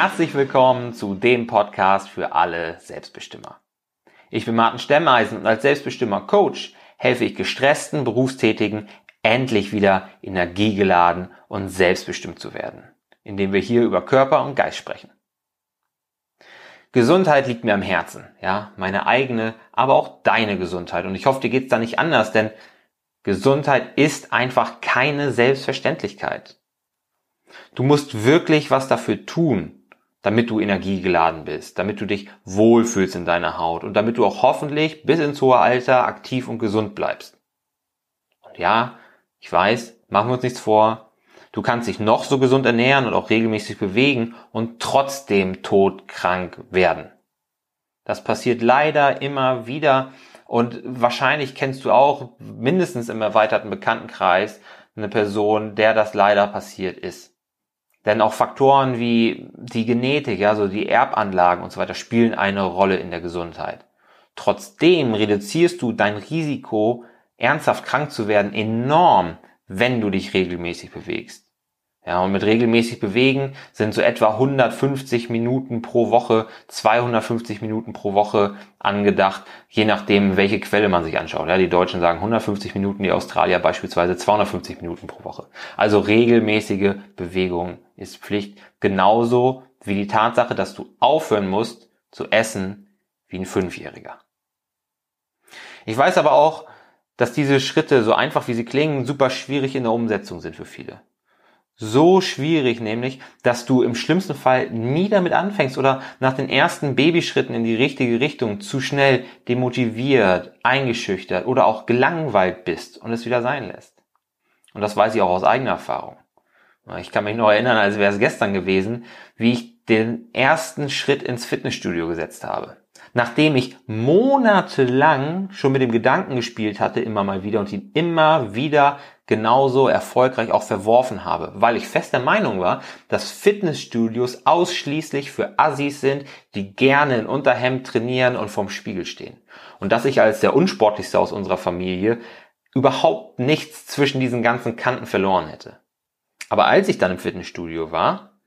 Herzlich willkommen zu dem Podcast für alle Selbstbestimmer. Ich bin Martin Stemmeisen und als Selbstbestimmer Coach helfe ich gestressten Berufstätigen endlich wieder energiegeladen und selbstbestimmt zu werden, indem wir hier über Körper und Geist sprechen. Gesundheit liegt mir am Herzen, ja, meine eigene, aber auch deine Gesundheit. Und ich hoffe, dir geht's da nicht anders, denn Gesundheit ist einfach keine Selbstverständlichkeit. Du musst wirklich was dafür tun, damit du energiegeladen bist, damit du dich wohlfühlst in deiner Haut und damit du auch hoffentlich bis ins hohe Alter aktiv und gesund bleibst. Und ja, ich weiß, machen wir uns nichts vor, Du kannst dich noch so gesund ernähren und auch regelmäßig bewegen und trotzdem todkrank werden. Das passiert leider immer wieder und wahrscheinlich kennst du auch mindestens im erweiterten Bekanntenkreis eine Person, der das leider passiert ist. Denn auch Faktoren wie die Genetik, also die Erbanlagen und so weiter spielen eine Rolle in der Gesundheit. Trotzdem reduzierst du dein Risiko, ernsthaft krank zu werden, enorm, wenn du dich regelmäßig bewegst. Ja, und mit regelmäßig bewegen sind so etwa 150 Minuten pro Woche, 250 Minuten pro Woche angedacht, je nachdem, welche Quelle man sich anschaut. Ja, die Deutschen sagen 150 Minuten, die Australier beispielsweise 250 Minuten pro Woche. Also regelmäßige Bewegung ist Pflicht. Genauso wie die Tatsache, dass du aufhören musst zu essen wie ein Fünfjähriger. Ich weiß aber auch, dass diese Schritte, so einfach wie sie klingen, super schwierig in der Umsetzung sind für viele so schwierig, nämlich, dass du im schlimmsten Fall nie damit anfängst oder nach den ersten Babyschritten in die richtige Richtung zu schnell demotiviert, eingeschüchtert oder auch gelangweilt bist und es wieder sein lässt. Und das weiß ich auch aus eigener Erfahrung. Ich kann mich noch erinnern, als wäre es gestern gewesen, wie ich den ersten Schritt ins Fitnessstudio gesetzt habe. Nachdem ich monatelang schon mit dem Gedanken gespielt hatte, immer mal wieder und ihn immer wieder genauso erfolgreich auch verworfen habe, weil ich fest der Meinung war, dass Fitnessstudios ausschließlich für Assis sind, die gerne in Unterhemd trainieren und vorm Spiegel stehen. Und dass ich als der unsportlichste aus unserer Familie überhaupt nichts zwischen diesen ganzen Kanten verloren hätte. Aber als ich dann im Fitnessstudio war,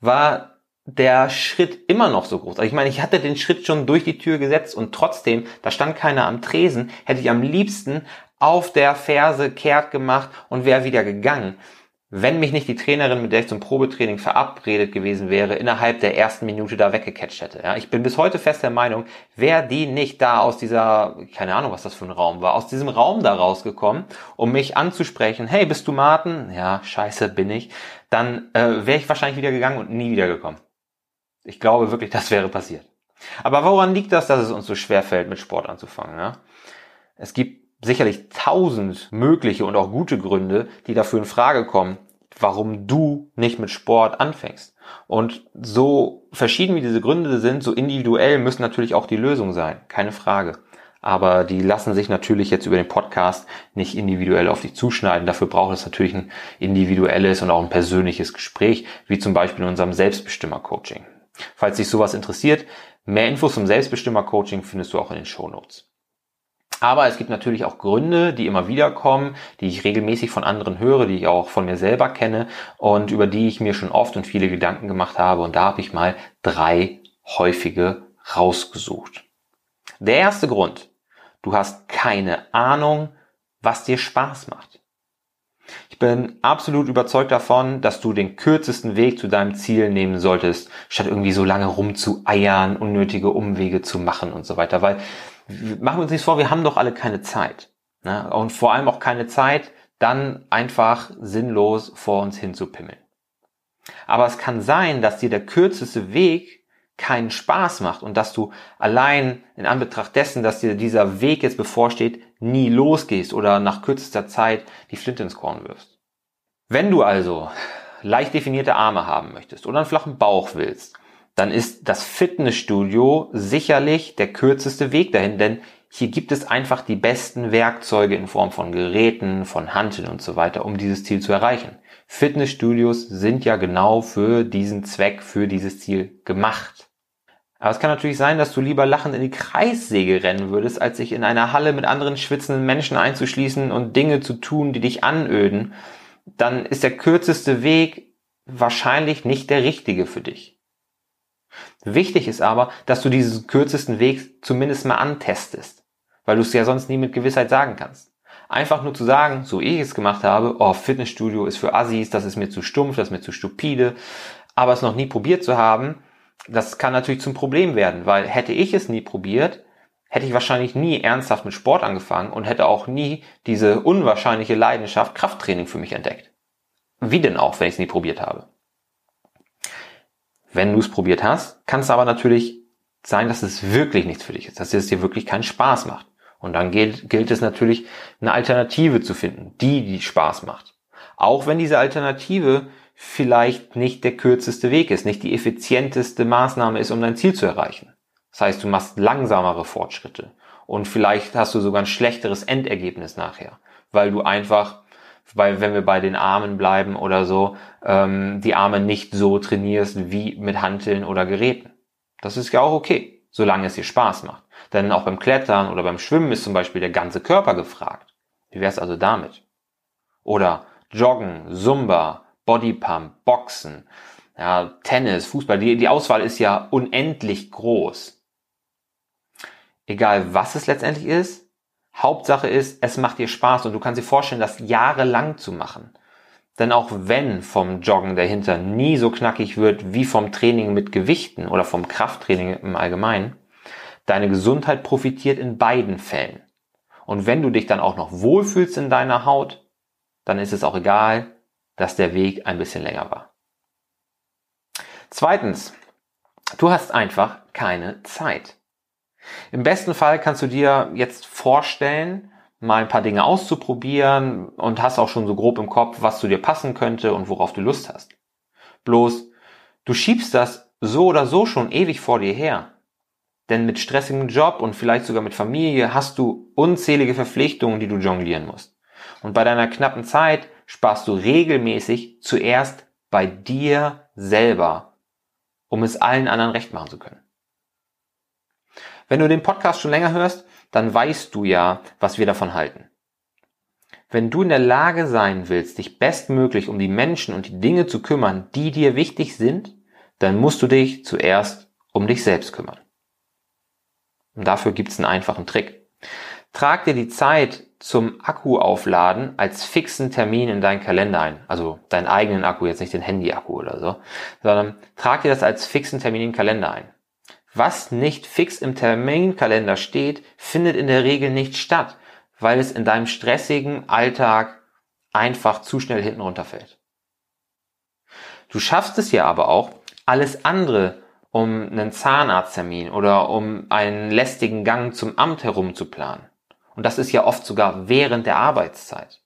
war der Schritt immer noch so groß. Also ich meine, ich hatte den Schritt schon durch die Tür gesetzt und trotzdem, da stand keiner am Tresen, hätte ich am liebsten auf der Ferse kehrt gemacht und wäre wieder gegangen. Wenn mich nicht die Trainerin, mit der ich zum Probetraining verabredet gewesen wäre, innerhalb der ersten Minute da weggecatcht hätte. Ja, ich bin bis heute fest der Meinung, wäre die nicht da aus dieser, keine Ahnung, was das für ein Raum war, aus diesem Raum da rausgekommen, um mich anzusprechen, hey, bist du Martin? Ja, scheiße, bin ich. Dann äh, wäre ich wahrscheinlich wieder gegangen und nie wieder gekommen. Ich glaube wirklich, das wäre passiert. Aber woran liegt das, dass es uns so schwer fällt, mit Sport anzufangen? Ja? Es gibt sicherlich tausend mögliche und auch gute Gründe, die dafür in Frage kommen, warum du nicht mit Sport anfängst. Und so verschieden wie diese Gründe sind, so individuell müssen natürlich auch die Lösungen sein. Keine Frage. Aber die lassen sich natürlich jetzt über den Podcast nicht individuell auf dich zuschneiden. Dafür braucht es natürlich ein individuelles und auch ein persönliches Gespräch, wie zum Beispiel in unserem Selbstbestimmer-Coaching. Falls dich sowas interessiert, mehr Infos zum Selbstbestimmer-Coaching findest du auch in den Show Notes. Aber es gibt natürlich auch Gründe, die immer wieder kommen, die ich regelmäßig von anderen höre, die ich auch von mir selber kenne und über die ich mir schon oft und viele Gedanken gemacht habe. Und da habe ich mal drei häufige rausgesucht. Der erste Grund. Du hast keine Ahnung, was dir Spaß macht. Ich bin absolut überzeugt davon, dass du den kürzesten Weg zu deinem Ziel nehmen solltest, statt irgendwie so lange rumzueiern, unnötige Umwege zu machen und so weiter. Weil machen wir uns nichts vor, wir haben doch alle keine Zeit. Ne? Und vor allem auch keine Zeit, dann einfach sinnlos vor uns hinzupimmeln. Aber es kann sein, dass dir der kürzeste Weg keinen Spaß macht und dass du allein in Anbetracht dessen, dass dir dieser Weg jetzt bevorsteht, nie losgehst oder nach kürzester Zeit die Flinte ins Korn wirfst. Wenn du also leicht definierte Arme haben möchtest oder einen flachen Bauch willst, dann ist das Fitnessstudio sicherlich der kürzeste Weg dahin, denn hier gibt es einfach die besten Werkzeuge in Form von Geräten, von Hanteln und so weiter, um dieses Ziel zu erreichen. Fitnessstudios sind ja genau für diesen Zweck, für dieses Ziel gemacht. Aber es kann natürlich sein, dass du lieber lachend in die Kreissäge rennen würdest, als sich in einer Halle mit anderen schwitzenden Menschen einzuschließen und Dinge zu tun, die dich anöden. Dann ist der kürzeste Weg wahrscheinlich nicht der richtige für dich. Wichtig ist aber, dass du diesen kürzesten Weg zumindest mal antestest, weil du es ja sonst nie mit Gewissheit sagen kannst. Einfach nur zu sagen, so ich es gemacht habe, oh, Fitnessstudio ist für Assis, das ist mir zu stumpf, das ist mir zu stupide, aber es noch nie probiert zu haben, das kann natürlich zum Problem werden, weil hätte ich es nie probiert, hätte ich wahrscheinlich nie ernsthaft mit Sport angefangen und hätte auch nie diese unwahrscheinliche Leidenschaft Krafttraining für mich entdeckt. Wie denn auch, wenn ich es nie probiert habe? Wenn du es probiert hast, kann es aber natürlich sein, dass es wirklich nichts für dich ist, dass es dir wirklich keinen Spaß macht. Und dann gilt, gilt es natürlich, eine Alternative zu finden, die, die Spaß macht. Auch wenn diese Alternative vielleicht nicht der kürzeste Weg ist, nicht die effizienteste Maßnahme ist, um dein Ziel zu erreichen. Das heißt, du machst langsamere Fortschritte und vielleicht hast du sogar ein schlechteres Endergebnis nachher, weil du einfach, weil wenn wir bei den Armen bleiben oder so, ähm, die Arme nicht so trainierst wie mit Hanteln oder Geräten. Das ist ja auch okay, solange es dir Spaß macht. Denn auch beim Klettern oder beim Schwimmen ist zum Beispiel der ganze Körper gefragt. Wie wär's also damit? Oder Joggen, Zumba, Bodypump, Boxen, ja, Tennis, Fußball. Die, die Auswahl ist ja unendlich groß egal was es letztendlich ist, Hauptsache ist, es macht dir Spaß und du kannst dir vorstellen, das jahrelang zu machen. Denn auch wenn vom Joggen der Hintern nie so knackig wird wie vom Training mit Gewichten oder vom Krafttraining im Allgemeinen, deine Gesundheit profitiert in beiden Fällen. Und wenn du dich dann auch noch wohlfühlst in deiner Haut, dann ist es auch egal, dass der Weg ein bisschen länger war. Zweitens, du hast einfach keine Zeit. Im besten Fall kannst du dir jetzt vorstellen, mal ein paar Dinge auszuprobieren und hast auch schon so grob im Kopf, was zu dir passen könnte und worauf du Lust hast. Bloß, du schiebst das so oder so schon ewig vor dir her. Denn mit stressigem Job und vielleicht sogar mit Familie hast du unzählige Verpflichtungen, die du jonglieren musst. Und bei deiner knappen Zeit sparst du regelmäßig zuerst bei dir selber, um es allen anderen recht machen zu können. Wenn du den Podcast schon länger hörst, dann weißt du ja, was wir davon halten. Wenn du in der Lage sein willst, dich bestmöglich um die Menschen und die Dinge zu kümmern, die dir wichtig sind, dann musst du dich zuerst um dich selbst kümmern. Und dafür gibt's einen einfachen Trick. Trag dir die Zeit zum Akkuaufladen als fixen Termin in deinen Kalender ein. Also deinen eigenen Akku, jetzt nicht den Handy-Akku oder so, sondern trag dir das als fixen Termin in den Kalender ein. Was nicht fix im Terminkalender steht, findet in der Regel nicht statt, weil es in deinem stressigen Alltag einfach zu schnell hinten runterfällt. Du schaffst es ja aber auch, alles andere um einen Zahnarzttermin oder um einen lästigen Gang zum Amt herum zu planen. Und das ist ja oft sogar während der Arbeitszeit.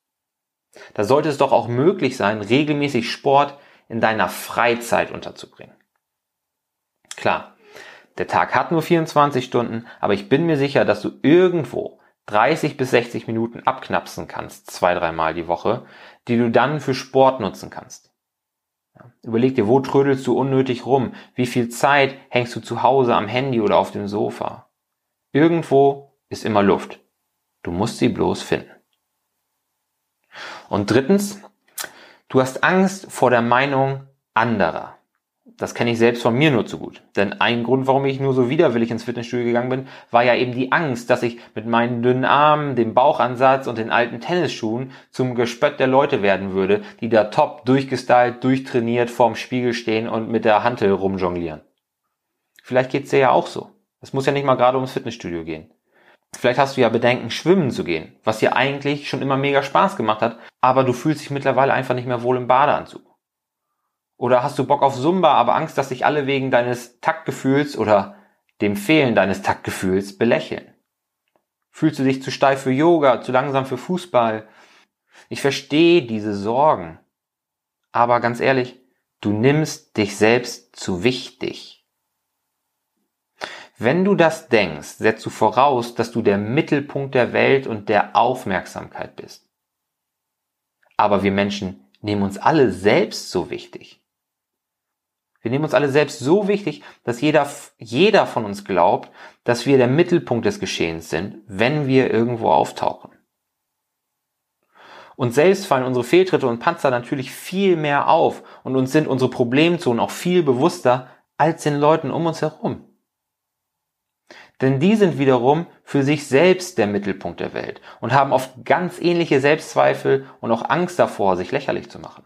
Da sollte es doch auch möglich sein, regelmäßig Sport in deiner Freizeit unterzubringen. Klar, der Tag hat nur 24 Stunden, aber ich bin mir sicher, dass du irgendwo 30 bis 60 Minuten abknapsen kannst, zwei, dreimal die Woche, die du dann für Sport nutzen kannst. Überleg dir, wo trödelst du unnötig rum? Wie viel Zeit hängst du zu Hause am Handy oder auf dem Sofa? Irgendwo ist immer Luft. Du musst sie bloß finden. Und drittens, du hast Angst vor der Meinung anderer. Das kenne ich selbst von mir nur zu gut. Denn ein Grund, warum ich nur so widerwillig ins Fitnessstudio gegangen bin, war ja eben die Angst, dass ich mit meinen dünnen Armen, dem Bauchansatz und den alten Tennisschuhen zum Gespött der Leute werden würde, die da top durchgestylt, durchtrainiert vorm Spiegel stehen und mit der Hantel rumjonglieren. Vielleicht geht's dir ja auch so. Es muss ja nicht mal gerade ums Fitnessstudio gehen. Vielleicht hast du ja Bedenken, schwimmen zu gehen, was dir eigentlich schon immer mega Spaß gemacht hat, aber du fühlst dich mittlerweile einfach nicht mehr wohl im Badeanzug. Oder hast du Bock auf Zumba, aber Angst, dass dich alle wegen deines Taktgefühls oder dem Fehlen deines Taktgefühls belächeln? Fühlst du dich zu steif für Yoga, zu langsam für Fußball? Ich verstehe diese Sorgen. Aber ganz ehrlich, du nimmst dich selbst zu wichtig. Wenn du das denkst, setzt du voraus, dass du der Mittelpunkt der Welt und der Aufmerksamkeit bist. Aber wir Menschen nehmen uns alle selbst so wichtig. Wir nehmen uns alle selbst so wichtig, dass jeder, jeder von uns glaubt, dass wir der Mittelpunkt des Geschehens sind, wenn wir irgendwo auftauchen. Und selbst fallen unsere Fehltritte und Panzer natürlich viel mehr auf und uns sind unsere Problemzonen auch viel bewusster, als den Leuten um uns herum. Denn die sind wiederum für sich selbst der Mittelpunkt der Welt und haben oft ganz ähnliche Selbstzweifel und auch Angst davor, sich lächerlich zu machen.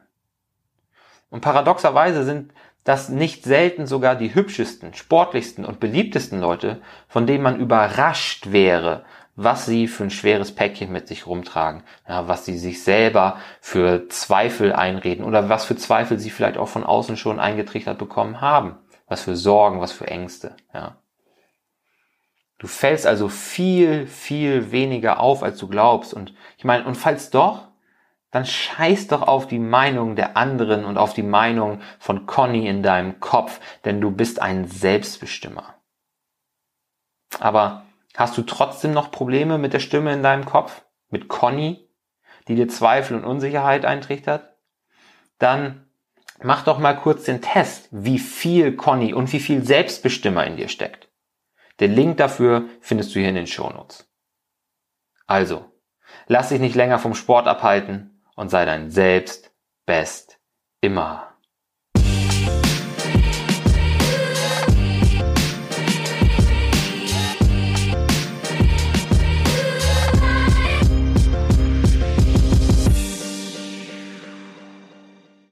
Und paradoxerweise sind das nicht selten sogar die hübschesten, sportlichsten und beliebtesten Leute, von denen man überrascht wäre, was sie für ein schweres Päckchen mit sich rumtragen, ja, was sie sich selber für Zweifel einreden oder was für Zweifel sie vielleicht auch von außen schon eingetrichtert bekommen haben, was für Sorgen, was für Ängste, ja. Du fällst also viel, viel weniger auf, als du glaubst. Und ich meine, und falls doch, dann scheiß doch auf die Meinung der anderen und auf die Meinung von Conny in deinem Kopf, denn du bist ein Selbstbestimmer. Aber Hast du trotzdem noch Probleme mit der Stimme in deinem Kopf? Mit Conny, die dir Zweifel und Unsicherheit eintrichtert? Dann mach doch mal kurz den Test, wie viel Conny und wie viel Selbstbestimmer in dir steckt. Den Link dafür findest du hier in den Shownotes. Also, lass dich nicht länger vom Sport abhalten und sei dein Selbst best immer.